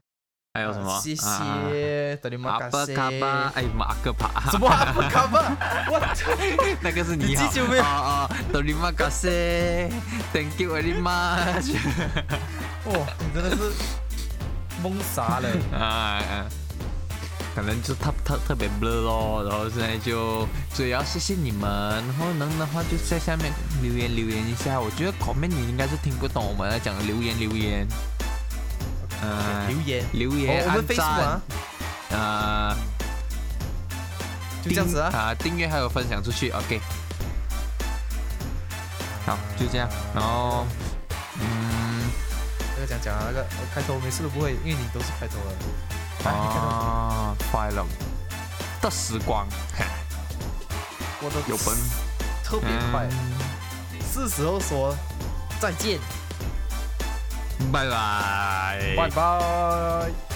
还有什么？谢啊谢，德里阿布马卡巴。卡巴，哎，马克帕，什么阿布卡巴？我 那个是你好。你记住没有哦哦，多利马卡西，Thank you very much。哇，你真的是懵傻了。啊，啊可能就特特特别 blur 咯，然后现在就所以要谢谢你们，然后能的话就在下面留言留言一下。我觉得 comment 你应该是听不懂我们在讲的留言留言，嗯留言，留言、哦我们啊，，呃，就这样子啊。啊，订阅还有分享出去，OK。好，就这样，然后，嗯，那个讲讲啊，那个呃开头每次都不会，因为你都是开头了。啊，快乐的时光，嘿我的有本。特别快，嗯。是时候说再见，拜拜，拜拜。